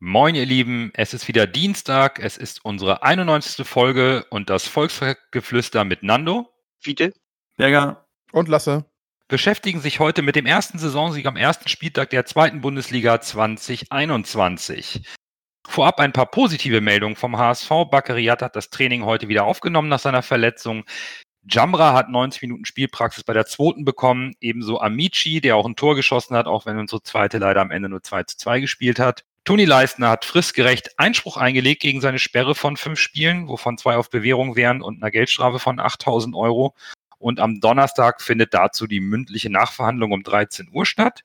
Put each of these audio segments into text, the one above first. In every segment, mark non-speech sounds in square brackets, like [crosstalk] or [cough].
Moin, ihr Lieben, es ist wieder Dienstag, es ist unsere 91. Folge und das Volksgeflüster mit Nando Fiete? Berger, Und Lasse. beschäftigen sich heute mit dem ersten Saisonsieg am ersten Spieltag der zweiten Bundesliga 2021. Vorab ein paar positive Meldungen vom HSV. Bakariat hat das Training heute wieder aufgenommen nach seiner Verletzung. Jamra hat 90 Minuten Spielpraxis bei der zweiten bekommen, ebenso Amici, der auch ein Tor geschossen hat, auch wenn unsere zweite leider am Ende nur 2 zu 2 gespielt hat. Toni Leistner hat fristgerecht Einspruch eingelegt gegen seine Sperre von fünf Spielen, wovon zwei auf Bewährung wären und einer Geldstrafe von 8000 Euro. Und am Donnerstag findet dazu die mündliche Nachverhandlung um 13 Uhr statt.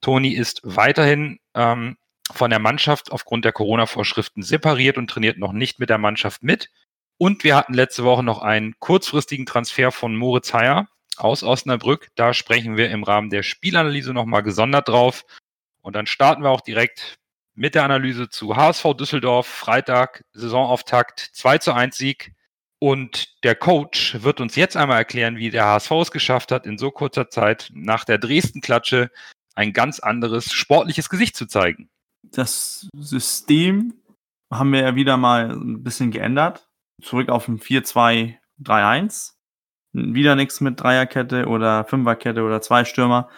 Toni ist weiterhin ähm, von der Mannschaft aufgrund der Corona-Vorschriften separiert und trainiert noch nicht mit der Mannschaft mit. Und wir hatten letzte Woche noch einen kurzfristigen Transfer von Moritz Heyer aus Osnabrück. Da sprechen wir im Rahmen der Spielanalyse nochmal gesondert drauf. Und dann starten wir auch direkt mit der Analyse zu HSV Düsseldorf, Freitag, Saisonauftakt, 2 zu 1 Sieg. Und der Coach wird uns jetzt einmal erklären, wie der HSV es geschafft hat, in so kurzer Zeit nach der Dresden-Klatsche ein ganz anderes sportliches Gesicht zu zeigen. das System haben wir ja wieder mal ein bisschen geändert. Zurück auf ein 4-2-3-1. Wieder nichts mit Dreierkette oder Fünferkette oder zwei Stürmer.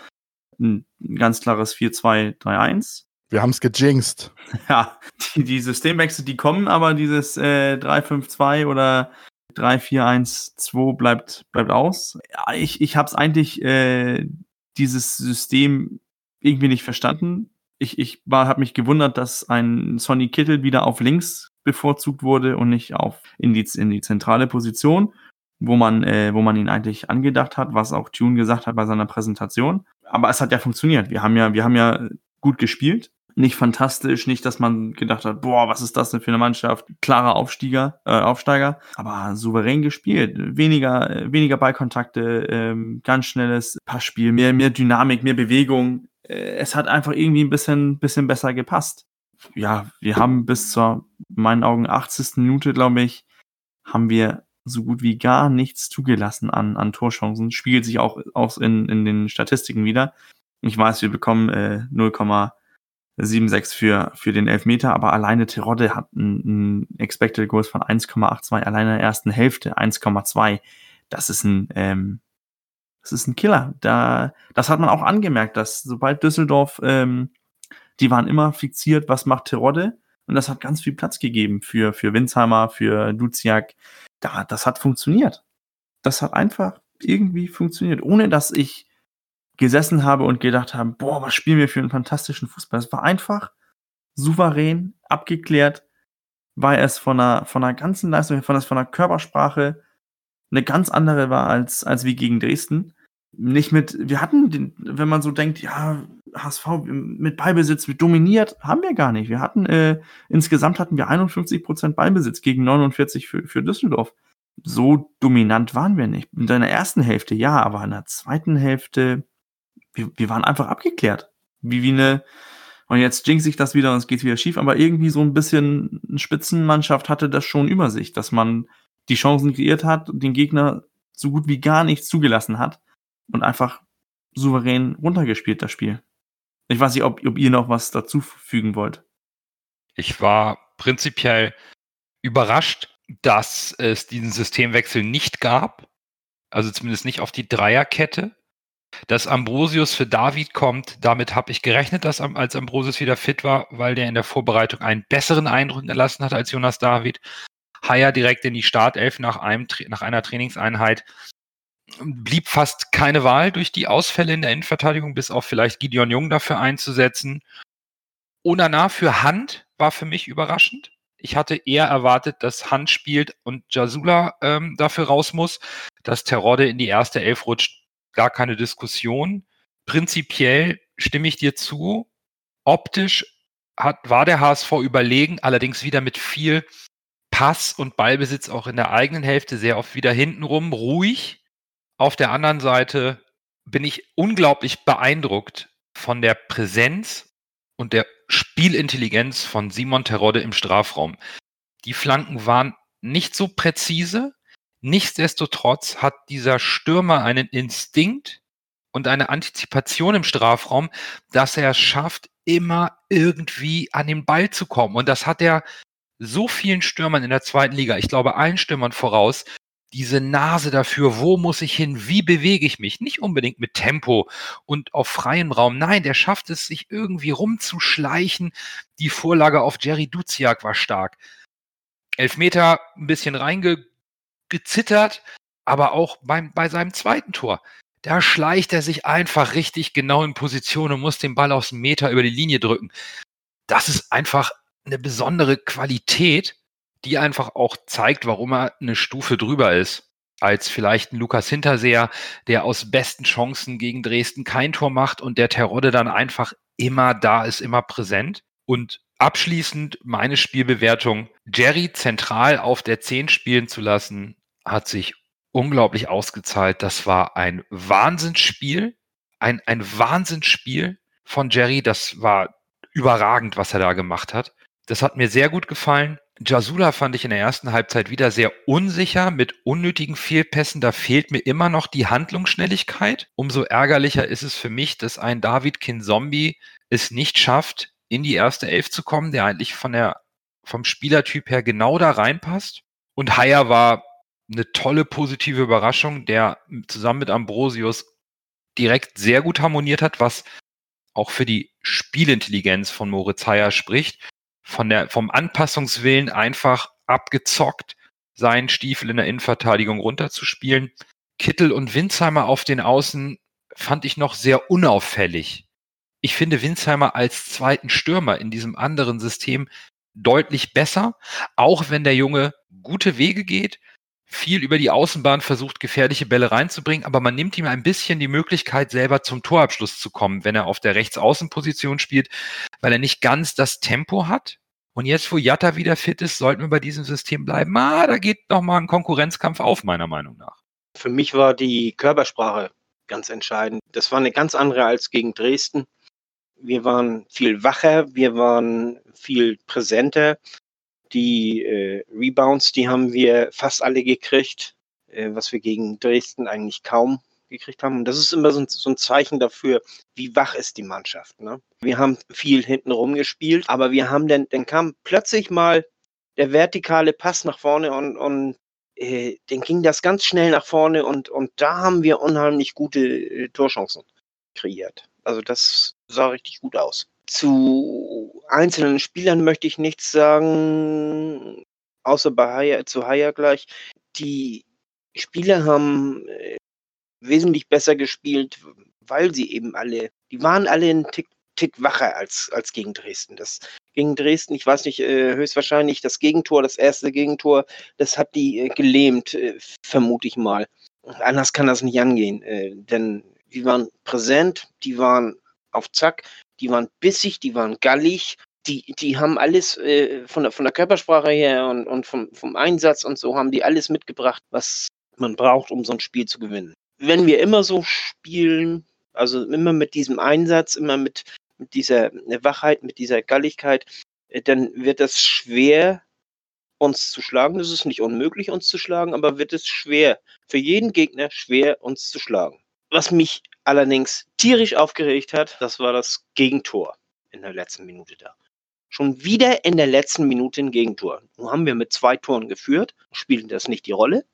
Ein ganz klares 4-2-3-1. Wir haben es gejinxt. [laughs] Ja, die, die Systemwechsel, die kommen, aber dieses äh, 3-5-2 oder 3-4-1-2 bleibt, bleibt aus. Ja, ich ich habe es eigentlich, äh, dieses System irgendwie nicht verstanden. Ich, ich habe mich gewundert, dass ein Sonny Kittel wieder auf links bevorzugt wurde und nicht auf in die, in die zentrale Position, wo man, äh, wo man ihn eigentlich angedacht hat, was auch Tune gesagt hat bei seiner Präsentation. Aber es hat ja funktioniert. Wir haben ja, wir haben ja gut gespielt nicht fantastisch, nicht, dass man gedacht hat, boah, was ist das denn für eine Mannschaft? Klarer Aufsteiger, äh, Aufsteiger, aber souverän gespielt. Weniger, äh, weniger Ballkontakte, ähm, ganz schnelles Passspiel, mehr, mehr Dynamik, mehr Bewegung. Äh, es hat einfach irgendwie ein bisschen, bisschen besser gepasst. Ja, wir haben bis zur, in meinen Augen, 80. Minute, glaube ich, haben wir so gut wie gar nichts zugelassen an, an Torchancen. Spiegelt sich auch aus in, in den Statistiken wieder. Ich weiß, wir bekommen äh, 0, 7,6 für, für den Elfmeter, aber alleine Terodde hat ein, ein Expected Goals von 1,82, alleine in der ersten Hälfte 1,2. Das ist ein, ähm, das ist ein Killer. Da, das hat man auch angemerkt, dass sobald Düsseldorf, ähm, die waren immer fixiert, was macht Terodde? Und das hat ganz viel Platz gegeben für, für Winsheimer, für Duziak. Da, das hat funktioniert. Das hat einfach irgendwie funktioniert, ohne dass ich gesessen habe und gedacht habe, boah, was spielen wir für einen fantastischen Fußball. Es war einfach souverän, abgeklärt, weil es von einer, von einer ganzen Leistung, von, von einer Körpersprache eine ganz andere war als, als wie gegen Dresden. Nicht mit, wir hatten, den, wenn man so denkt, ja, HSV mit Ballbesitz, dominiert, haben wir gar nicht. Wir hatten, äh, insgesamt hatten wir 51% Ballbesitz gegen 49 für, für Düsseldorf. So dominant waren wir nicht. In der ersten Hälfte ja, aber in der zweiten Hälfte, wir, wir waren einfach abgeklärt. Wie, wie eine, und jetzt jinx ich das wieder und es geht wieder schief, aber irgendwie so ein bisschen eine Spitzenmannschaft hatte das schon über sich, dass man die Chancen kreiert hat und den Gegner so gut wie gar nichts zugelassen hat und einfach souverän runtergespielt, das Spiel. Ich weiß nicht, ob, ob ihr noch was dazu fügen wollt. Ich war prinzipiell überrascht, dass es diesen Systemwechsel nicht gab. Also zumindest nicht auf die Dreierkette. Dass Ambrosius für David kommt, damit habe ich gerechnet, dass als Ambrosius wieder fit war, weil der in der Vorbereitung einen besseren Eindruck hinterlassen hat als Jonas David. Haier direkt in die Startelf nach, einem, nach einer Trainingseinheit. Blieb fast keine Wahl durch die Ausfälle in der Innenverteidigung, bis auf vielleicht Gideon Jung dafür einzusetzen. Onana für Hand war für mich überraschend. Ich hatte eher erwartet, dass Hand spielt und Jasula ähm, dafür raus muss. Dass Terodde in die erste Elf rutscht, gar keine Diskussion. Prinzipiell stimme ich dir zu. Optisch hat, war der HSV überlegen, allerdings wieder mit viel Pass und Ballbesitz auch in der eigenen Hälfte sehr oft wieder hintenrum, ruhig. Auf der anderen Seite bin ich unglaublich beeindruckt von der Präsenz und der Spielintelligenz von Simon Terodde im Strafraum. Die Flanken waren nicht so präzise. Nichtsdestotrotz hat dieser Stürmer einen Instinkt und eine Antizipation im Strafraum, dass er es schafft, immer irgendwie an den Ball zu kommen. Und das hat er so vielen Stürmern in der zweiten Liga, ich glaube allen Stürmern voraus, diese Nase dafür, wo muss ich hin, wie bewege ich mich, nicht unbedingt mit Tempo und auf freiem Raum. Nein, der schafft es, sich irgendwie rumzuschleichen. Die Vorlage auf Jerry Duziak war stark. Elfmeter ein bisschen reingezittert, aber auch beim, bei seinem zweiten Tor. Da schleicht er sich einfach richtig genau in Position und muss den Ball aus dem Meter über die Linie drücken. Das ist einfach eine besondere Qualität, die einfach auch zeigt, warum er eine Stufe drüber ist als vielleicht ein Lukas Hinterseher, der aus besten Chancen gegen Dresden kein Tor macht und der Terodde dann einfach immer da ist, immer präsent. Und abschließend meine Spielbewertung. Jerry zentral auf der 10 spielen zu lassen, hat sich unglaublich ausgezahlt. Das war ein Wahnsinnsspiel, ein, ein Wahnsinnsspiel von Jerry. Das war überragend, was er da gemacht hat. Das hat mir sehr gut gefallen. Jasula fand ich in der ersten Halbzeit wieder sehr unsicher mit unnötigen Fehlpässen. Da fehlt mir immer noch die Handlungsschnelligkeit. Umso ärgerlicher ist es für mich, dass ein David Kinzombie es nicht schafft, in die erste Elf zu kommen, der eigentlich von der, vom Spielertyp her genau da reinpasst. Und Haier war eine tolle positive Überraschung, der zusammen mit Ambrosius direkt sehr gut harmoniert hat, was auch für die Spielintelligenz von Moritz Heyer spricht von der, vom Anpassungswillen einfach abgezockt, seinen Stiefel in der Innenverteidigung runterzuspielen. Kittel und Winsheimer auf den Außen fand ich noch sehr unauffällig. Ich finde Winsheimer als zweiten Stürmer in diesem anderen System deutlich besser, auch wenn der Junge gute Wege geht, viel über die Außenbahn versucht, gefährliche Bälle reinzubringen, aber man nimmt ihm ein bisschen die Möglichkeit, selber zum Torabschluss zu kommen, wenn er auf der Rechtsaußenposition spielt, weil er nicht ganz das Tempo hat. Und jetzt, wo Jatta wieder fit ist, sollten wir bei diesem System bleiben. Ah, da geht noch mal ein Konkurrenzkampf auf, meiner Meinung nach. Für mich war die Körpersprache ganz entscheidend. Das war eine ganz andere als gegen Dresden. Wir waren viel wacher, wir waren viel präsenter, die äh, Rebounds, die haben wir fast alle gekriegt, äh, was wir gegen Dresden eigentlich kaum gekriegt haben. Und das ist immer so ein, so ein Zeichen dafür, wie wach ist die Mannschaft. Ne? Wir haben viel hinten rumgespielt, aber wir haben dann, dann kam plötzlich mal der vertikale Pass nach vorne und, und äh, dann ging das ganz schnell nach vorne und, und da haben wir unheimlich gute äh, Torchancen kreiert. Also das sah richtig gut aus. Zu einzelnen Spielern möchte ich nichts sagen, außer bei Haya, zu Haya gleich. Die Spieler haben äh, wesentlich besser gespielt, weil sie eben alle, die waren alle einen Tick, Tick wacher als, als gegen Dresden. Das gegen Dresden, ich weiß nicht, äh, höchstwahrscheinlich das Gegentor, das erste Gegentor, das hat die äh, gelähmt, äh, vermute ich mal. Anders kann das nicht angehen, denn die waren präsent, die waren auf Zack, die waren bissig, die waren gallig, die, die haben alles äh, von, der, von der Körpersprache her und, und vom, vom Einsatz und so haben die alles mitgebracht, was man braucht, um so ein Spiel zu gewinnen. Wenn wir immer so spielen, also immer mit diesem Einsatz, immer mit, mit dieser Wachheit, mit dieser Galligkeit, äh, dann wird das schwer, uns zu schlagen. Es ist nicht unmöglich, uns zu schlagen, aber wird es schwer, für jeden Gegner schwer, uns zu schlagen. Was mich allerdings tierisch aufgeregt hat, das war das Gegentor in der letzten Minute da. Schon wieder in der letzten Minute ein Gegentor. Nun haben wir mit zwei Toren geführt, spielten das nicht die Rolle,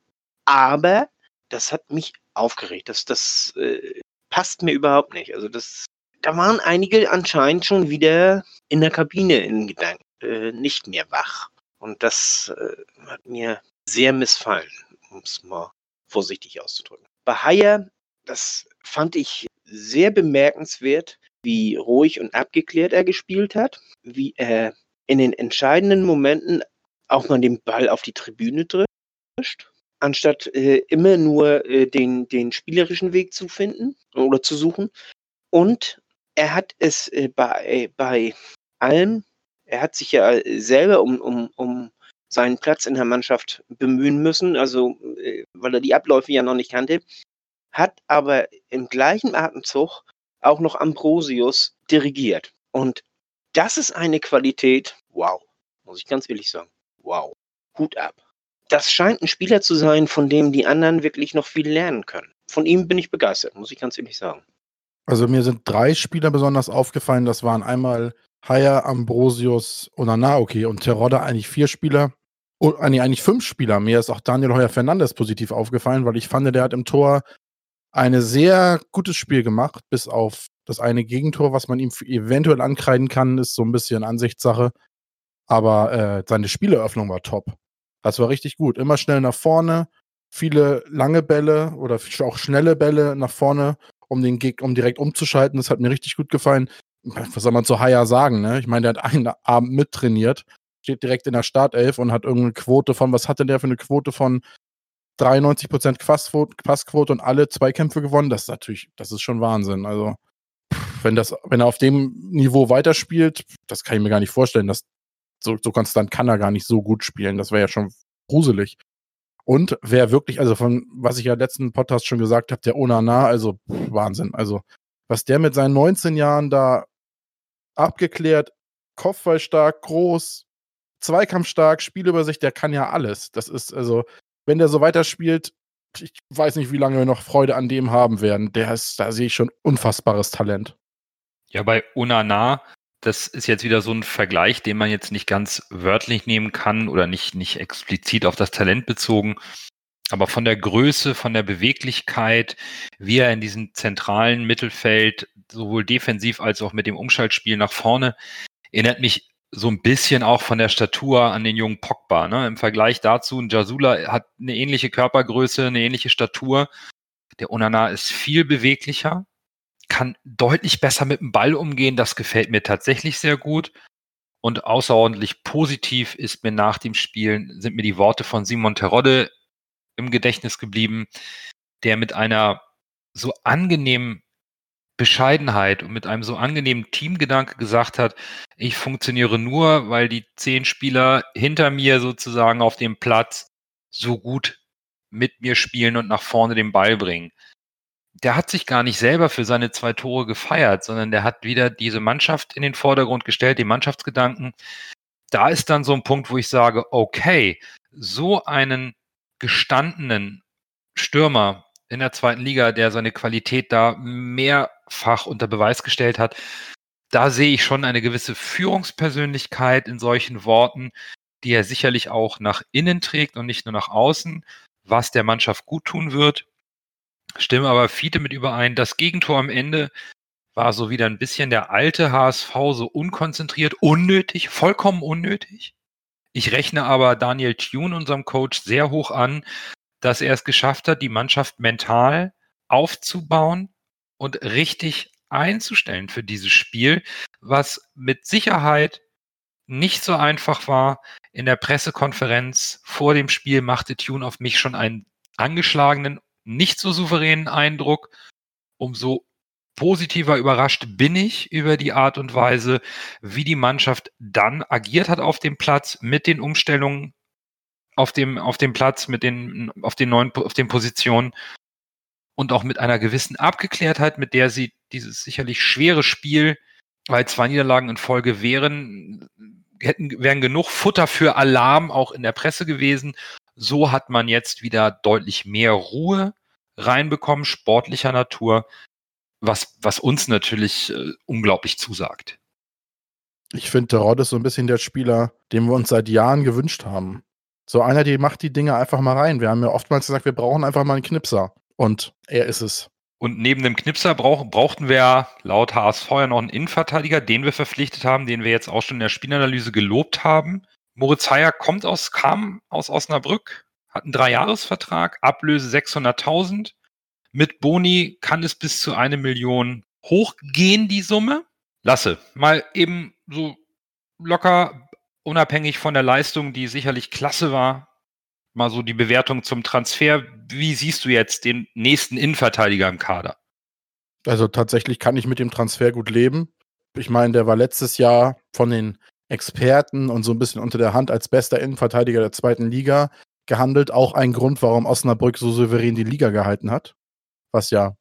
aber das hat mich aufgeregt. Das, das äh, passt mir überhaupt nicht. Also das, da waren einige anscheinend schon wieder in der Kabine in Gedanken, äh, nicht mehr wach. Und das äh, hat mir sehr missfallen, um es mal vorsichtig auszudrücken. Bei Haier das fand ich sehr bemerkenswert, wie ruhig und abgeklärt er gespielt hat, wie er in den entscheidenden Momenten auch mal den Ball auf die Tribüne drischt, anstatt äh, immer nur äh, den, den spielerischen Weg zu finden oder zu suchen. Und er hat es äh, bei, bei allem, er hat sich ja selber um, um, um seinen Platz in der Mannschaft bemühen müssen, also äh, weil er die Abläufe ja noch nicht kannte, hat aber im gleichen Atemzug auch noch Ambrosius dirigiert. Und das ist eine Qualität, wow, muss ich ganz ehrlich sagen, wow, Hut ab. Das scheint ein Spieler zu sein, von dem die anderen wirklich noch viel lernen können. Von ihm bin ich begeistert, muss ich ganz ehrlich sagen. Also mir sind drei Spieler besonders aufgefallen. Das waren einmal Haya, Ambrosius, Onanaoki und Terodde eigentlich vier Spieler. Oh, nee, eigentlich fünf Spieler. Mir ist auch Daniel Heuer Fernandes positiv aufgefallen, weil ich fand, der hat im Tor ein sehr gutes Spiel gemacht, bis auf das eine Gegentor, was man ihm eventuell ankreiden kann, ist so ein bisschen Ansichtssache. Aber äh, seine Spieleröffnung war top. Das war richtig gut. Immer schnell nach vorne, viele lange Bälle oder auch schnelle Bälle nach vorne, um den Geg um direkt umzuschalten. Das hat mir richtig gut gefallen. Was soll man zu Haya sagen, ne? Ich meine, der hat einen Abend mittrainiert, steht direkt in der Startelf und hat irgendeine Quote von, was hatte der für eine Quote von 93% Passquote und alle Zweikämpfe gewonnen? Das ist natürlich, das ist schon Wahnsinn. Also, wenn das, wenn er auf dem Niveau weiterspielt, das kann ich mir gar nicht vorstellen, dass so, so konstant kann er gar nicht so gut spielen. Das wäre ja schon gruselig. Und wer wirklich, also von was ich ja letzten Podcast schon gesagt habe, der Onana, also Wahnsinn. Also was der mit seinen 19 Jahren da abgeklärt, Kopfballstark, groß, Zweikampfstark, Spielübersicht, der kann ja alles. Das ist also, wenn der so weiterspielt, ich weiß nicht, wie lange wir noch Freude an dem haben werden. Der ist, da sehe ich schon unfassbares Talent. Ja, bei Onana, das ist jetzt wieder so ein Vergleich, den man jetzt nicht ganz wörtlich nehmen kann oder nicht, nicht explizit auf das Talent bezogen. Aber von der Größe, von der Beweglichkeit, wie er in diesem zentralen Mittelfeld sowohl defensiv als auch mit dem Umschaltspiel nach vorne, erinnert mich so ein bisschen auch von der Statur an den jungen Pogba. Ne? Im Vergleich dazu, ein Jasula hat eine ähnliche Körpergröße, eine ähnliche Statur. Der Onana ist viel beweglicher, kann deutlich besser mit dem Ball umgehen. Das gefällt mir tatsächlich sehr gut. Und außerordentlich positiv ist mir nach dem Spielen, sind mir die Worte von Simon Terodde im Gedächtnis geblieben, der mit einer so angenehmen Bescheidenheit und mit einem so angenehmen Teamgedanke gesagt hat, ich funktioniere nur, weil die zehn Spieler hinter mir sozusagen auf dem Platz so gut mit mir spielen und nach vorne den Ball bringen. Der hat sich gar nicht selber für seine zwei Tore gefeiert, sondern der hat wieder diese Mannschaft in den Vordergrund gestellt, den Mannschaftsgedanken. Da ist dann so ein Punkt, wo ich sage, okay, so einen gestandenen Stürmer in der zweiten Liga, der seine Qualität da mehrfach unter Beweis gestellt hat, da sehe ich schon eine gewisse Führungspersönlichkeit in solchen Worten, die er sicherlich auch nach innen trägt und nicht nur nach außen, was der Mannschaft gut tun wird. Stimme aber viele mit überein. Das Gegentor am Ende war so wieder ein bisschen der alte HSV, so unkonzentriert, unnötig, vollkommen unnötig. Ich rechne aber Daniel Thune, unserem Coach, sehr hoch an, dass er es geschafft hat, die Mannschaft mental aufzubauen und richtig einzustellen für dieses Spiel, was mit Sicherheit nicht so einfach war. In der Pressekonferenz vor dem Spiel machte Tune auf mich schon einen angeschlagenen, nicht so souveränen Eindruck. Umso positiver überrascht bin ich über die Art und Weise, wie die Mannschaft dann agiert hat auf dem Platz mit den Umstellungen auf dem, auf dem Platz, mit den, auf den neuen, auf den Positionen und auch mit einer gewissen Abgeklärtheit, mit der sie dieses sicherlich schwere Spiel, weil zwei Niederlagen in Folge wären, hätten, wären genug Futter für Alarm auch in der Presse gewesen. So hat man jetzt wieder deutlich mehr Ruhe reinbekommen, sportlicher Natur, was, was uns natürlich äh, unglaublich zusagt. Ich finde, der Rod ist so ein bisschen der Spieler, den wir uns seit Jahren gewünscht haben. So einer, die macht die Dinge einfach mal rein. Wir haben ja oftmals gesagt, wir brauchen einfach mal einen Knipser. Und er ist es. Und neben dem Knipser brauch, brauchten wir laut HSV ja noch einen Innenverteidiger, den wir verpflichtet haben, den wir jetzt auch schon in der Spielanalyse gelobt haben. Moritz Heyer kommt aus, kam aus Osnabrück, hat einen Dreijahresvertrag, Ablöse 600.000. Mit Boni kann es bis zu eine Million hochgehen, die Summe. Lasse, mal eben so locker unabhängig von der Leistung, die sicherlich klasse war, mal so die Bewertung zum Transfer. Wie siehst du jetzt den nächsten Innenverteidiger im Kader? Also tatsächlich kann ich mit dem Transfer gut leben. Ich meine, der war letztes Jahr von den Experten und so ein bisschen unter der Hand als bester Innenverteidiger der zweiten Liga gehandelt. Auch ein Grund, warum Osnabrück so souverän die Liga gehalten hat. Was ja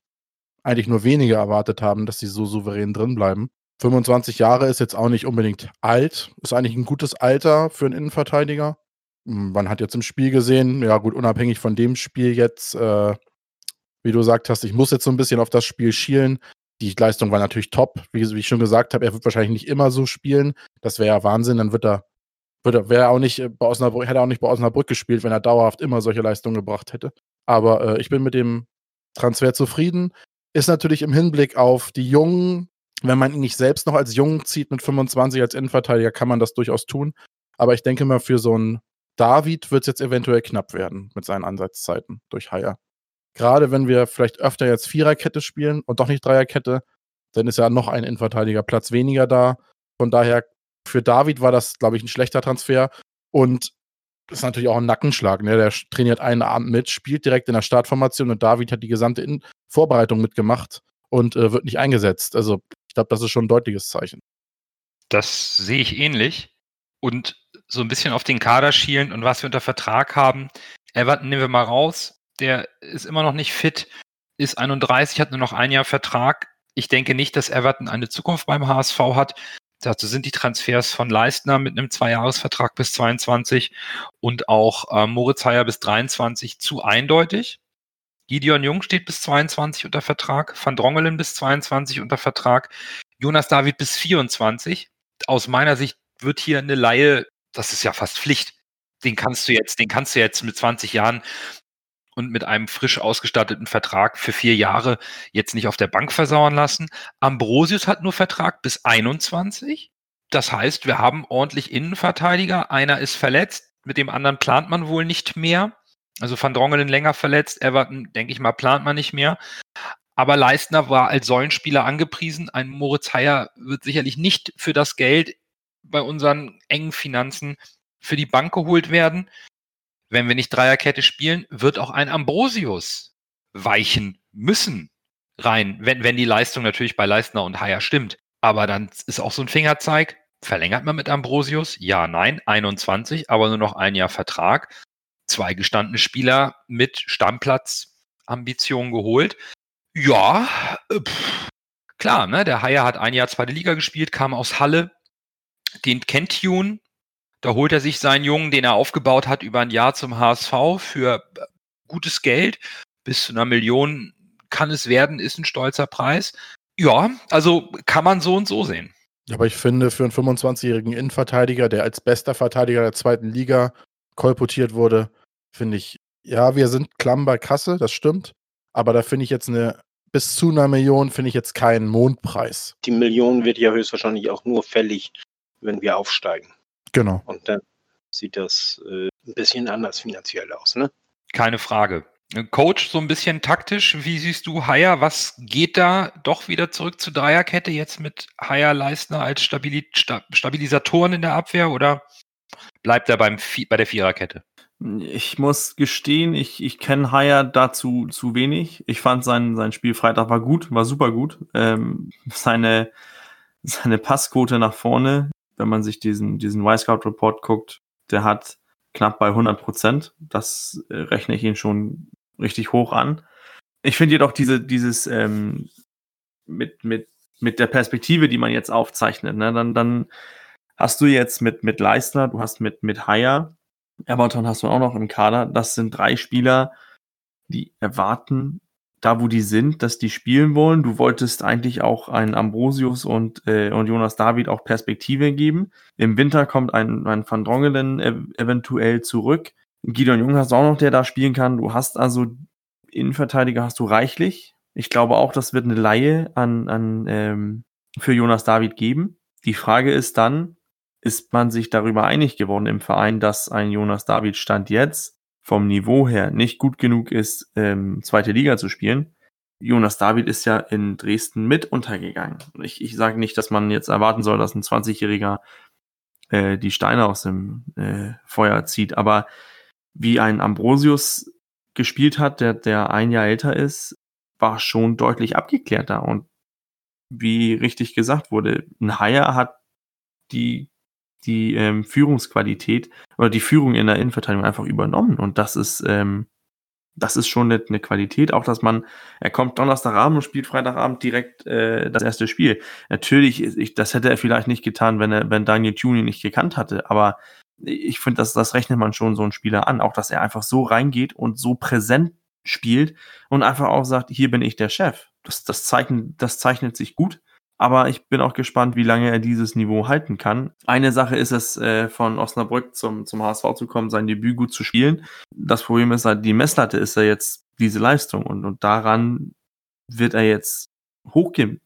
eigentlich nur wenige erwartet haben, dass sie so souverän drin bleiben. 25 Jahre ist jetzt auch nicht unbedingt alt. Ist eigentlich ein gutes Alter für einen Innenverteidiger. Hm, man hat jetzt im Spiel gesehen, ja gut, unabhängig von dem Spiel jetzt, äh, wie du gesagt hast, ich muss jetzt so ein bisschen auf das Spiel schielen. Die Leistung war natürlich top. Wie, wie ich schon gesagt habe, er wird wahrscheinlich nicht immer so spielen. Das wäre ja Wahnsinn. Dann wird er, wird er, wäre auch nicht bei Osnabrück, hätte er auch nicht bei Osnabrück gespielt, wenn er dauerhaft immer solche Leistungen gebracht hätte. Aber äh, ich bin mit dem Transfer zufrieden. Ist natürlich im Hinblick auf die Jungen, wenn man ihn nicht selbst noch als Jungen zieht mit 25 als Innenverteidiger, kann man das durchaus tun. Aber ich denke mal, für so einen David wird es jetzt eventuell knapp werden mit seinen Ansatzzeiten durch Haier. Gerade wenn wir vielleicht öfter jetzt Viererkette spielen und doch nicht Dreierkette, dann ist ja noch ein Innenverteidiger Platz weniger da. Von daher, für David war das, glaube ich, ein schlechter Transfer. Und das ist natürlich auch ein Nackenschlag. Ne? Der trainiert einen Abend mit, spielt direkt in der Startformation und David hat die gesamte in Vorbereitung mitgemacht und äh, wird nicht eingesetzt. Also ich glaube, das ist schon ein deutliches Zeichen. Das sehe ich ähnlich. Und so ein bisschen auf den Kader schielen und was wir unter Vertrag haben. Everton nehmen wir mal raus. Der ist immer noch nicht fit, ist 31, hat nur noch ein Jahr Vertrag. Ich denke nicht, dass Everton eine Zukunft beim HSV hat. Dazu sind die Transfers von Leistner mit einem Zweijahresvertrag bis 22 und auch äh, Moritz Heyer bis 23 zu eindeutig. Gideon Jung steht bis 22 unter Vertrag, Van Drongelen bis 22 unter Vertrag, Jonas David bis 24. Aus meiner Sicht wird hier eine Laie, das ist ja fast Pflicht. Den kannst du jetzt, den kannst du jetzt mit 20 Jahren und mit einem frisch ausgestatteten Vertrag für vier Jahre jetzt nicht auf der Bank versauern lassen. Ambrosius hat nur Vertrag bis 21. Das heißt, wir haben ordentlich Innenverteidiger. Einer ist verletzt, mit dem anderen plant man wohl nicht mehr. Also Van Drongelen länger verletzt, Everton, denke ich mal, plant man nicht mehr. Aber Leistner war als Säulenspieler angepriesen. Ein Moritz Heyer wird sicherlich nicht für das Geld bei unseren engen Finanzen für die Bank geholt werden wenn wir nicht Dreierkette spielen, wird auch ein Ambrosius weichen müssen rein, wenn, wenn die Leistung natürlich bei Leistner und Haier stimmt. Aber dann ist auch so ein Fingerzeig, verlängert man mit Ambrosius? Ja, nein, 21, aber nur noch ein Jahr Vertrag. Zwei gestandene Spieler mit Stammplatz-Ambitionen geholt. Ja, äh, pff, klar, ne? Der Haier hat ein Jahr zweite Liga gespielt, kam aus Halle. Den kennt Tune, da holt er sich seinen Jungen, den er aufgebaut hat, über ein Jahr zum HSV für äh, gutes Geld. Bis zu einer Million kann es werden, ist ein stolzer Preis. Ja, also kann man so und so sehen. Aber ich finde, für einen 25-jährigen Innenverteidiger, der als bester Verteidiger der zweiten Liga kolportiert wurde, finde ich, ja, wir sind klamm bei Kasse, das stimmt. Aber da finde ich jetzt eine, bis zu einer Million, finde ich jetzt keinen Mondpreis. Die Million wird ja höchstwahrscheinlich auch nur fällig, wenn wir aufsteigen. Genau. Und dann sieht das äh, ein bisschen anders finanziell aus, ne? Keine Frage. Coach, so ein bisschen taktisch, wie siehst du Haier? Was geht da doch wieder zurück zur Dreierkette jetzt mit Haier Leistner als Stabili Stabilisatoren in der Abwehr oder bleibt er beim bei der Viererkette? Ich muss gestehen, ich, ich kenne Haier dazu zu wenig. Ich fand sein, sein Spiel Freitag war gut, war super gut. Ähm, seine, seine Passquote nach vorne wenn man sich diesen, diesen Y-Scout-Report guckt, der hat knapp bei 100 Prozent. Das äh, rechne ich ihn schon richtig hoch an. Ich finde jedoch diese, dieses ähm, mit, mit, mit der Perspektive, die man jetzt aufzeichnet, ne, dann, dann hast du jetzt mit, mit Leistner, du hast mit, mit Haier, Everton hast du auch noch im Kader. Das sind drei Spieler, die erwarten da, wo die sind, dass die spielen wollen. Du wolltest eigentlich auch einen Ambrosius und, äh, und Jonas David auch Perspektive geben. Im Winter kommt ein, ein Van Drongelen ev eventuell zurück. Gideon Jung hast du auch noch, der da spielen kann. Du hast also Innenverteidiger hast du reichlich. Ich glaube auch, das wird eine Laie an, an ähm, für Jonas David geben. Die Frage ist dann, ist man sich darüber einig geworden im Verein, dass ein Jonas David Stand jetzt vom Niveau her nicht gut genug ist, ähm, zweite Liga zu spielen. Jonas David ist ja in Dresden mit untergegangen. Ich, ich sage nicht, dass man jetzt erwarten soll, dass ein 20-Jähriger äh, die Steine aus dem äh, Feuer zieht, aber wie ein Ambrosius gespielt hat, der, der ein Jahr älter ist, war schon deutlich abgeklärter. Und wie richtig gesagt wurde, ein Haier hat die, die ähm, Führungsqualität oder die Führung in der Innenverteidigung einfach übernommen. Und das ist, ähm, das ist schon eine, eine Qualität. Auch, dass man, er kommt Donnerstagabend und spielt Freitagabend direkt äh, das erste Spiel. Natürlich, ich, das hätte er vielleicht nicht getan, wenn er, wenn Daniel Tuni nicht gekannt hatte. Aber ich finde, das, das rechnet man schon so einen Spieler an. Auch, dass er einfach so reingeht und so präsent spielt und einfach auch sagt, hier bin ich der Chef. Das, das, zeichnet, das zeichnet sich gut. Aber ich bin auch gespannt, wie lange er dieses Niveau halten kann. Eine Sache ist es, äh, von Osnabrück zum, zum HSV zu kommen, sein Debüt gut zu spielen. Das Problem ist halt, die Messlatte ist ja jetzt diese Leistung und, und daran wird er jetzt hochge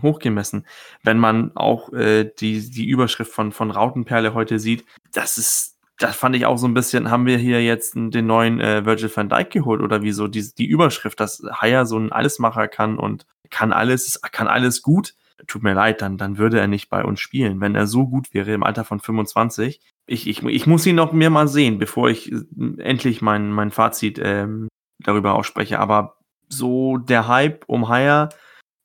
hochgemessen. Wenn man auch äh, die, die Überschrift von, von Rautenperle heute sieht, das ist das fand ich auch so ein bisschen, haben wir hier jetzt den neuen äh, Virgil van Dijk geholt oder wieso die, die Überschrift, dass Haya so ein Allesmacher kann und kann alles, kann alles gut. Tut mir leid, dann, dann würde er nicht bei uns spielen. Wenn er so gut wäre im Alter von 25, ich, ich, ich muss ihn noch mehr mal sehen, bevor ich äh, endlich mein, mein Fazit ähm, darüber ausspreche. Aber so der Hype um Haya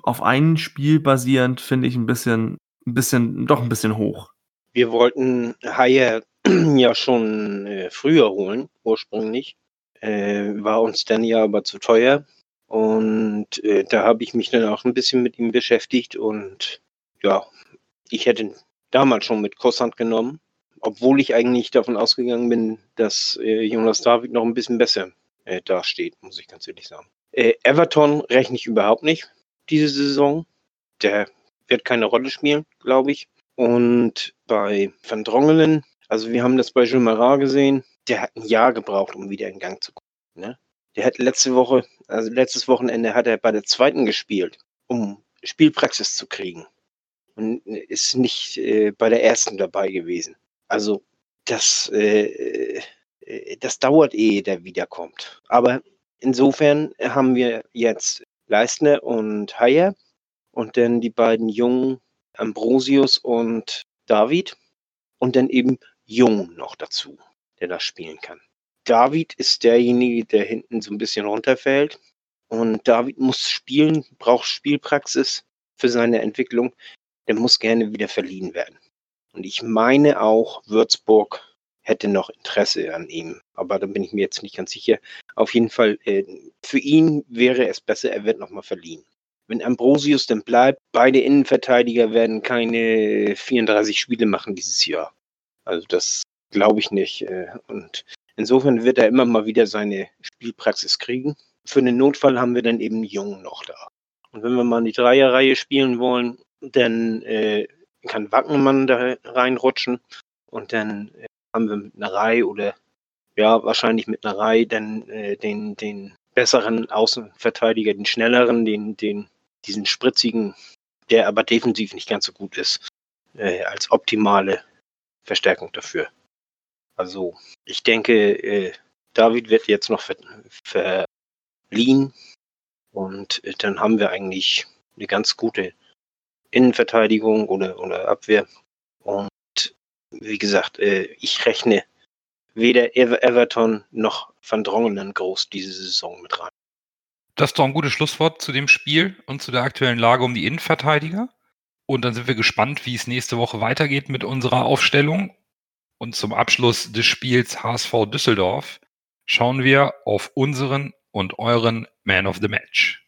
auf ein Spiel basierend finde ich ein bisschen, ein bisschen, doch ein bisschen hoch. Wir wollten Haya [clears throat] ja schon äh, früher holen, ursprünglich. Äh, war uns dann ja aber zu teuer. Und äh, da habe ich mich dann auch ein bisschen mit ihm beschäftigt. Und ja, ich hätte damals schon mit Kusshand genommen, obwohl ich eigentlich davon ausgegangen bin, dass äh, Jonas David noch ein bisschen besser äh, dasteht, muss ich ganz ehrlich sagen. Äh, Everton rechne ich überhaupt nicht diese Saison. Der wird keine Rolle spielen, glaube ich. Und bei Van Drongelen also wir haben das bei Jules Marat gesehen, der hat ein Jahr gebraucht, um wieder in Gang zu kommen. Ne? Der hat letzte Woche, also letztes Wochenende hat er bei der zweiten gespielt, um Spielpraxis zu kriegen. Und ist nicht äh, bei der ersten dabei gewesen. Also das, äh, äh, das dauert ehe der wiederkommt. Aber insofern haben wir jetzt Leistner und Heyer und dann die beiden Jungen Ambrosius und David und dann eben Jung noch dazu, der das spielen kann. David ist derjenige, der hinten so ein bisschen runterfällt. Und David muss spielen, braucht Spielpraxis für seine Entwicklung. Der muss gerne wieder verliehen werden. Und ich meine auch, Würzburg hätte noch Interesse an ihm. Aber da bin ich mir jetzt nicht ganz sicher. Auf jeden Fall, äh, für ihn wäre es besser, er wird nochmal verliehen. Wenn Ambrosius denn bleibt, beide Innenverteidiger werden keine 34 Spiele machen dieses Jahr. Also das glaube ich nicht. Äh, und insofern wird er immer mal wieder seine Spielpraxis kriegen. Für den Notfall haben wir dann eben Jung noch da. Und wenn wir mal in die Dreierreihe spielen wollen, dann äh, kann Wackenmann da reinrutschen und dann äh, haben wir mit einer Reihe oder ja, wahrscheinlich mit einer Reihe dann äh, den, den besseren Außenverteidiger, den schnelleren, den, den, diesen spritzigen, der aber defensiv nicht ganz so gut ist, äh, als optimale Verstärkung dafür. Also ich denke, äh, David wird jetzt noch ver verliehen und äh, dann haben wir eigentlich eine ganz gute Innenverteidigung oder, oder Abwehr. Und wie gesagt, äh, ich rechne weder Everton noch Van Drongelen groß diese Saison mit rein. Das ist doch ein gutes Schlusswort zu dem Spiel und zu der aktuellen Lage um die Innenverteidiger. Und dann sind wir gespannt, wie es nächste Woche weitergeht mit unserer Aufstellung. Und zum Abschluss des Spiels HSV Düsseldorf schauen wir auf unseren und euren Man of the Match.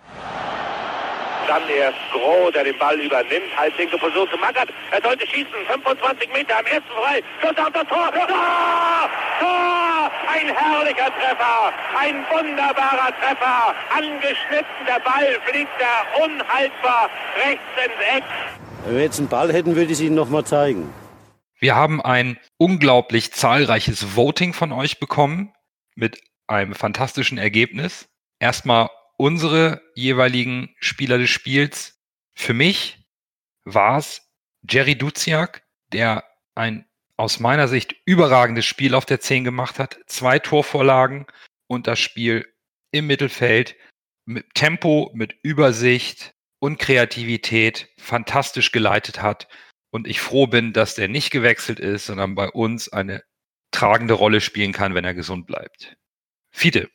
Dann erst Groh, der den Ball übernimmt, halblinke Position zu Magath. Er sollte schießen, 25 Meter am ersten frei. Schuss auf das Tor. Tor! Tor! Ein herrlicher Treffer, ein wunderbarer Treffer. Angeschnitten, der Ball fliegt er unhaltbar rechts ins Eck. Wenn wir jetzt einen Ball hätten, würde ich es Ihnen nochmal zeigen. Wir haben ein unglaublich zahlreiches Voting von euch bekommen mit einem fantastischen Ergebnis. Erstmal unsere jeweiligen Spieler des Spiels. Für mich war es Jerry Duziak, der ein aus meiner Sicht überragendes Spiel auf der 10 gemacht hat. Zwei Torvorlagen und das Spiel im Mittelfeld mit Tempo, mit Übersicht, und Kreativität fantastisch geleitet hat. Und ich froh bin, dass der nicht gewechselt ist, sondern bei uns eine tragende Rolle spielen kann, wenn er gesund bleibt. Fiete.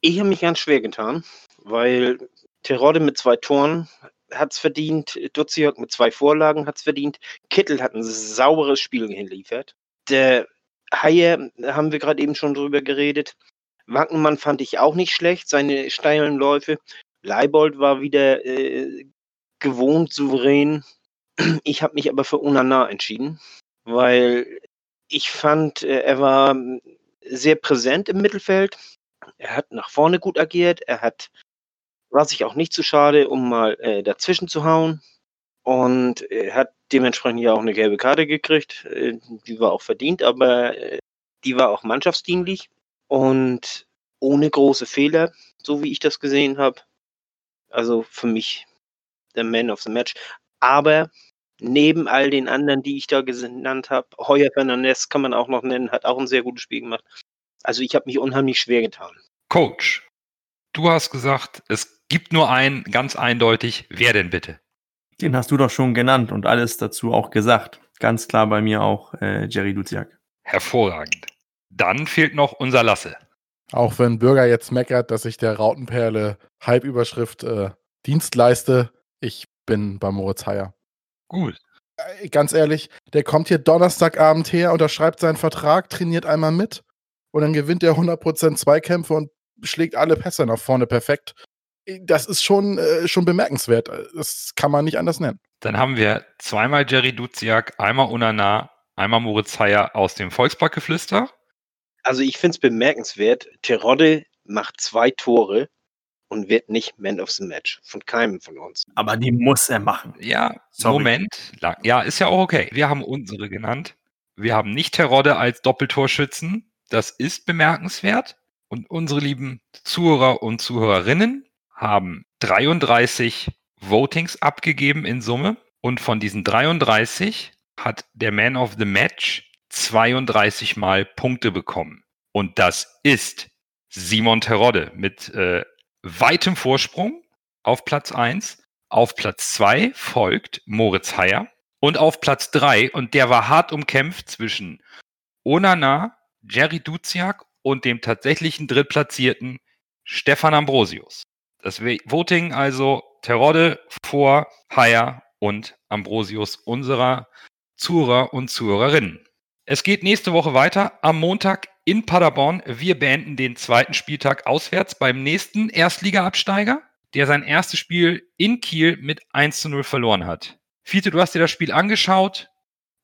Ich habe mich ganz schwer getan, weil Terodde mit zwei Toren hat es verdient. Duziak mit zwei Vorlagen hat es verdient. Kittel hat ein sauberes Spiel geliefert. Der Haie, haben wir gerade eben schon drüber geredet. Wackenmann fand ich auch nicht schlecht, seine steilen Läufe. Leibold war wieder äh, gewohnt souverän. Ich habe mich aber für Unana entschieden, weil ich fand, äh, er war sehr präsent im Mittelfeld. Er hat nach vorne gut agiert. Er hat, war sich auch nicht zu schade, um mal äh, dazwischen zu hauen. Und er hat dementsprechend ja auch eine gelbe Karte gekriegt. Äh, die war auch verdient, aber äh, die war auch mannschaftsdienlich und ohne große Fehler, so wie ich das gesehen habe. Also für mich der Man of the Match. Aber neben all den anderen, die ich da genannt habe, Heuer Fernandez kann man auch noch nennen, hat auch ein sehr gutes Spiel gemacht. Also ich habe mich unheimlich schwer getan. Coach, du hast gesagt, es gibt nur einen, ganz eindeutig. Wer denn bitte? Den hast du doch schon genannt und alles dazu auch gesagt. Ganz klar bei mir auch äh, Jerry Duziak. Hervorragend. Dann fehlt noch unser Lasse. Auch wenn Bürger jetzt meckert, dass ich der Rautenperle Halbüberschrift äh, Dienst leiste, ich bin bei Moritz Heyer. Gut. Äh, ganz ehrlich, der kommt hier Donnerstagabend her, unterschreibt seinen Vertrag, trainiert einmal mit und dann gewinnt er 100% Zweikämpfe und schlägt alle Pässe nach vorne perfekt. Das ist schon, äh, schon bemerkenswert. Das kann man nicht anders nennen. Dann haben wir zweimal Jerry Duziak, einmal Unana, einmal Moritz Heyer aus dem Volksparkgeflüster. Also ich finde es bemerkenswert, Terodde macht zwei Tore und wird nicht Man of the Match. Von keinem von uns. Aber die muss er machen. Ja, Sorry. Moment. Ja, ist ja auch okay. Wir haben unsere genannt. Wir haben nicht Terodde als Doppeltorschützen. Das ist bemerkenswert. Und unsere lieben Zuhörer und Zuhörerinnen haben 33 Votings abgegeben in Summe. Und von diesen 33 hat der Man of the Match 32 Mal Punkte bekommen. Und das ist Simon Terodde mit äh, weitem Vorsprung auf Platz 1. Auf Platz 2 folgt Moritz Heyer. Und auf Platz 3, und der war hart umkämpft zwischen Onana, Jerry Duziak und dem tatsächlichen Drittplatzierten Stefan Ambrosius. Das Voting also Terodde vor Heyer und Ambrosius unserer Zuhörer und Zuhörerinnen. Es geht nächste Woche weiter am Montag in Paderborn. Wir beenden den zweiten Spieltag auswärts beim nächsten Erstliga-Absteiger, der sein erstes Spiel in Kiel mit 1 zu 0 verloren hat. Fiete, du hast dir das Spiel angeschaut.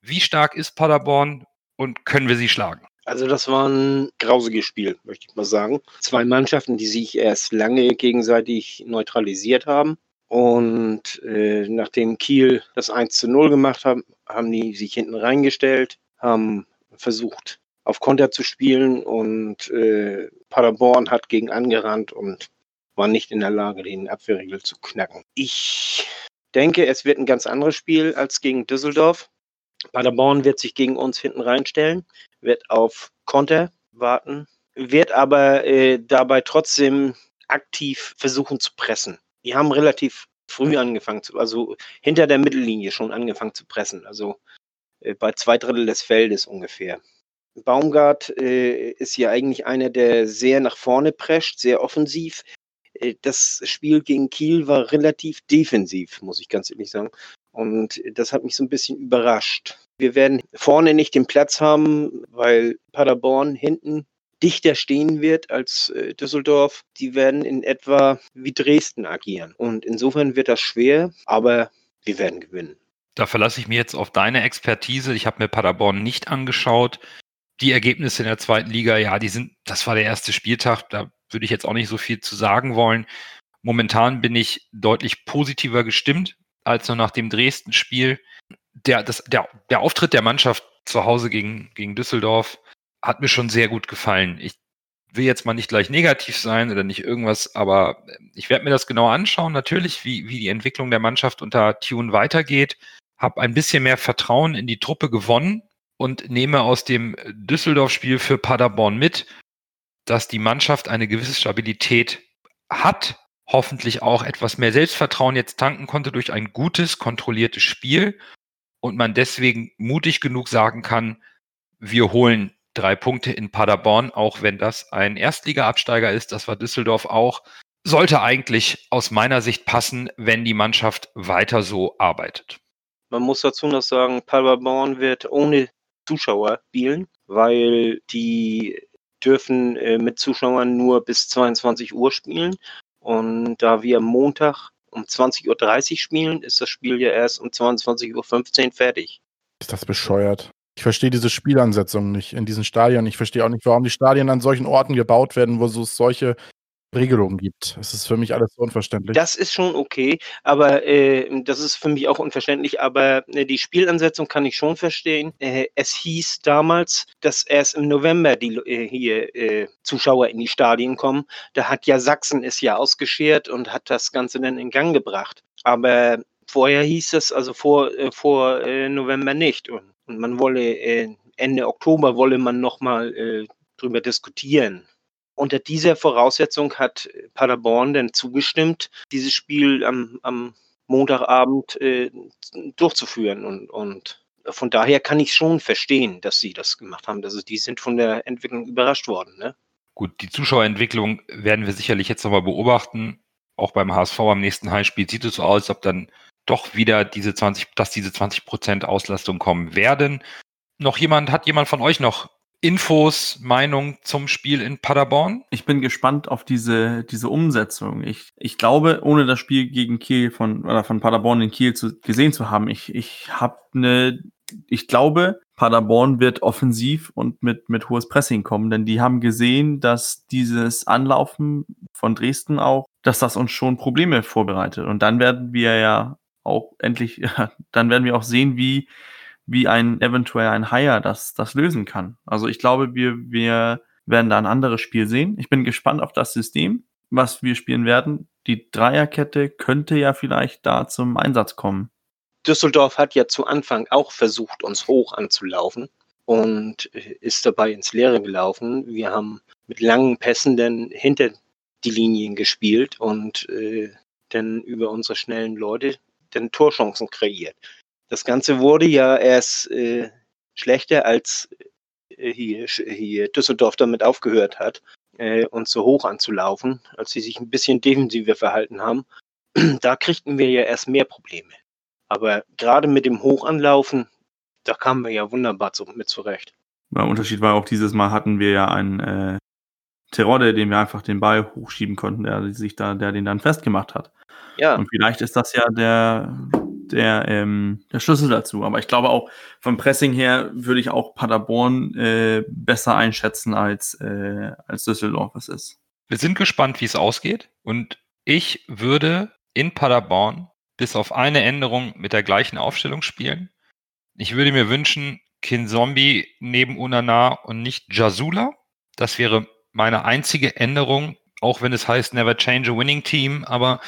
Wie stark ist Paderborn und können wir sie schlagen? Also das war ein grausiges Spiel, möchte ich mal sagen. Zwei Mannschaften, die sich erst lange gegenseitig neutralisiert haben. Und äh, nachdem Kiel das 1 zu 0 gemacht haben, haben die sich hinten reingestellt, haben versucht, auf Konter zu spielen und äh, Paderborn hat gegen angerannt und war nicht in der Lage, den Abwehrriegel zu knacken. Ich denke, es wird ein ganz anderes Spiel als gegen Düsseldorf. Paderborn wird sich gegen uns hinten reinstellen, wird auf Konter warten, wird aber äh, dabei trotzdem aktiv versuchen zu pressen. Die haben relativ früh angefangen zu, also hinter der Mittellinie schon angefangen zu pressen, also bei zwei Drittel des Feldes ungefähr. Baumgart äh, ist ja eigentlich einer, der sehr nach vorne prescht, sehr offensiv. Äh, das Spiel gegen Kiel war relativ defensiv, muss ich ganz ehrlich sagen. Und das hat mich so ein bisschen überrascht. Wir werden vorne nicht den Platz haben, weil Paderborn hinten dichter stehen wird als äh, Düsseldorf. Die werden in etwa wie Dresden agieren. Und insofern wird das schwer, aber wir werden gewinnen. Da verlasse ich mich jetzt auf deine Expertise. Ich habe mir Paderborn nicht angeschaut. Die Ergebnisse in der zweiten Liga, ja, die sind, das war der erste Spieltag, da würde ich jetzt auch nicht so viel zu sagen wollen. Momentan bin ich deutlich positiver gestimmt als noch nach dem Dresden-Spiel. Der, der, der Auftritt der Mannschaft zu Hause gegen, gegen Düsseldorf hat mir schon sehr gut gefallen. Ich will jetzt mal nicht gleich negativ sein oder nicht irgendwas, aber ich werde mir das genau anschauen, natürlich, wie, wie die Entwicklung der Mannschaft unter Tune weitergeht. Habe ein bisschen mehr Vertrauen in die Truppe gewonnen und nehme aus dem Düsseldorf-Spiel für Paderborn mit, dass die Mannschaft eine gewisse Stabilität hat, hoffentlich auch etwas mehr Selbstvertrauen jetzt tanken konnte durch ein gutes, kontrolliertes Spiel und man deswegen mutig genug sagen kann, wir holen drei Punkte in Paderborn, auch wenn das ein Erstliga-Absteiger ist, das war Düsseldorf auch. sollte eigentlich aus meiner Sicht passen, wenn die Mannschaft weiter so arbeitet. Man muss dazu noch sagen, Paderborn wird ohne Zuschauer spielen, weil die dürfen äh, mit Zuschauern nur bis 22 Uhr spielen. Und da wir Montag um 20.30 Uhr spielen, ist das Spiel ja erst um 22.15 Uhr fertig. Ist das bescheuert? Ich verstehe diese Spielansetzung nicht in diesen Stadien. Ich verstehe auch nicht, warum die Stadien an solchen Orten gebaut werden, wo es solche Regelungen gibt. Es ist für mich alles unverständlich. Das ist schon okay, aber äh, das ist für mich auch unverständlich. Aber äh, die Spielansetzung kann ich schon verstehen. Äh, es hieß damals, dass erst im November die äh, hier äh, Zuschauer in die Stadien kommen. Da hat ja Sachsen es ja ausgeschert und hat das Ganze dann in Gang gebracht. Aber vorher hieß es also vor, äh, vor November nicht. Und, und man wolle Ende Oktober wolle man nochmal drüber diskutieren. Unter dieser Voraussetzung hat Paderborn dann zugestimmt, dieses Spiel am, am Montagabend äh, durchzuführen. Und, und von daher kann ich schon verstehen, dass sie das gemacht haben. Also die sind von der Entwicklung überrascht worden. Ne? Gut, die Zuschauerentwicklung werden wir sicherlich jetzt nochmal beobachten. Auch beim HSV am nächsten Heimspiel sieht es so aus, ob dann doch wieder diese 20, dass diese 20 Prozent Auslastung kommen werden. Noch jemand, hat jemand von euch noch Infos, Meinung zum Spiel in Paderborn? Ich bin gespannt auf diese, diese Umsetzung. Ich, ich glaube, ohne das Spiel gegen Kiel von, oder von Paderborn in Kiel zu, gesehen zu haben, ich, ich habe eine, ich glaube, Paderborn wird offensiv und mit, mit hohes Pressing kommen, denn die haben gesehen, dass dieses Anlaufen von Dresden auch, dass das uns schon Probleme vorbereitet. Und dann werden wir ja auch endlich, [laughs] dann werden wir auch sehen, wie, wie ein eventuell ein Hire das, das lösen kann. Also ich glaube, wir, wir werden da ein anderes Spiel sehen. Ich bin gespannt auf das System, was wir spielen werden. Die Dreierkette könnte ja vielleicht da zum Einsatz kommen. Düsseldorf hat ja zu Anfang auch versucht, uns hoch anzulaufen und ist dabei ins Leere gelaufen. Wir haben mit langen Pässen dann hinter die Linien gespielt und äh, dann über unsere schnellen Leute dann Torchancen kreiert. Das Ganze wurde ja erst äh, schlechter, als äh, hier, hier Düsseldorf damit aufgehört hat, äh, uns so hoch anzulaufen, als sie sich ein bisschen defensiver verhalten haben. [clears throat] da kriegten wir ja erst mehr Probleme. Aber gerade mit dem Hochanlaufen, da kamen wir ja wunderbar zu, mit zurecht. Der Unterschied war auch dieses Mal hatten wir ja einen äh, Terodde, dem wir einfach den Ball hochschieben konnten, der sich da, der den dann festgemacht hat. Ja. Und vielleicht ist das ja der, der, ähm, der Schlüssel dazu. Aber ich glaube auch vom Pressing her würde ich auch Paderborn äh, besser einschätzen als, äh, als Düsseldorf es ist. Wir sind gespannt, wie es ausgeht. Und ich würde in Paderborn bis auf eine Änderung mit der gleichen Aufstellung spielen. Ich würde mir wünschen, Kinzombie neben Unana und nicht Jasula. Das wäre meine einzige Änderung, auch wenn es heißt Never Change a Winning Team. Aber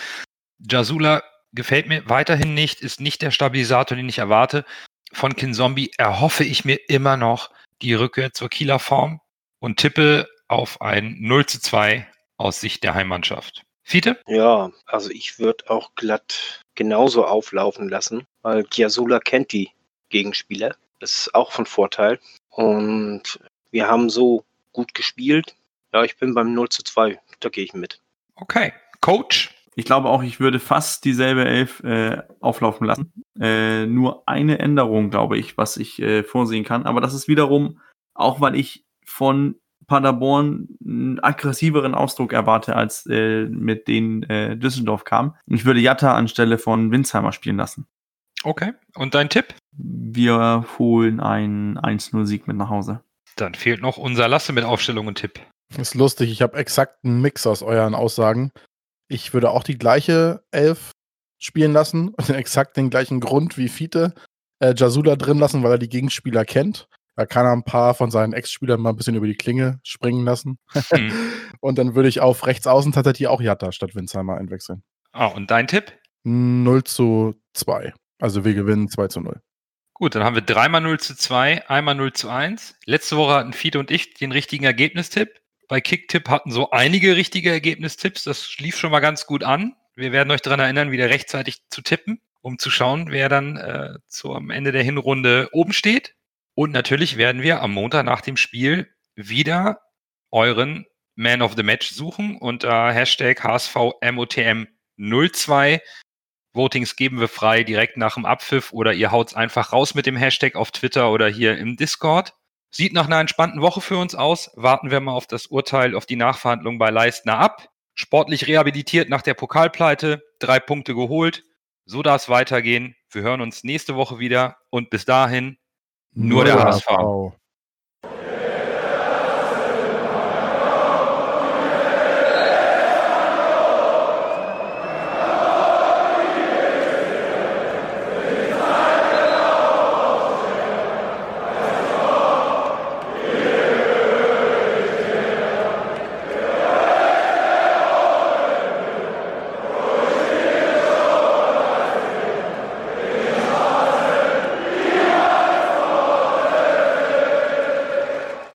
Jasula gefällt mir weiterhin nicht, ist nicht der Stabilisator, den ich erwarte. Von Kinzombie erhoffe ich mir immer noch die Rückkehr zur Kieler Form und tippe auf ein 0 zu 2 aus Sicht der Heimmannschaft. Fiete? Ja, also ich würde auch glatt genauso auflaufen lassen, weil Giasula kennt die Gegenspieler. Das ist auch von Vorteil. Und wir haben so gut gespielt. Ja, ich bin beim 0 zu 2. Da gehe ich mit. Okay. Coach? Ich glaube auch, ich würde fast dieselbe Elf äh, auflaufen lassen. Äh, nur eine Änderung, glaube ich, was ich äh, vorsehen kann. Aber das ist wiederum, auch weil ich von Paderborn einen aggressiveren Ausdruck erwarte, als äh, mit den äh, Düsseldorf kam. Ich würde Jatta anstelle von Winsheimer spielen lassen. Okay. Und dein Tipp? Wir holen einen 1-0-Sieg mit nach Hause. Dann fehlt noch unser Lasse mit Aufstellung und Tipp. Das ist lustig, ich habe exakt einen Mix aus euren Aussagen. Ich würde auch die gleiche Elf spielen lassen [laughs] und exakt den gleichen Grund wie Fiete. Äh, Jasula drin lassen, weil er die Gegenspieler kennt. Da kann er ein paar von seinen Ex-Spielern mal ein bisschen über die Klinge springen lassen. Hm. [laughs] und dann würde ich auf rechts außen tatsächlich auch Jatta statt Winsheimer einwechseln. Ah, und dein Tipp? 0 zu 2. Also wir gewinnen 2 zu 0. Gut, dann haben wir dreimal 0 zu 2, einmal 0 zu 1. Letzte Woche hatten Fiete und ich den richtigen Ergebnistipp bei Kicktipp hatten so einige richtige Ergebnistipps. Das lief schon mal ganz gut an. Wir werden euch daran erinnern, wieder rechtzeitig zu tippen, um zu schauen, wer dann äh, zu, am Ende der Hinrunde oben steht. Und natürlich werden wir am Montag nach dem Spiel wieder euren Man of the Match suchen unter Hashtag HSVMOTM02. Votings geben wir frei direkt nach dem Abpfiff oder ihr haut's einfach raus mit dem Hashtag auf Twitter oder hier im Discord. Sieht nach einer entspannten Woche für uns aus. Warten wir mal auf das Urteil, auf die Nachverhandlung bei Leistner ab. Sportlich rehabilitiert nach der Pokalpleite, drei Punkte geholt. So darf es weitergehen. Wir hören uns nächste Woche wieder und bis dahin nur, der HSV.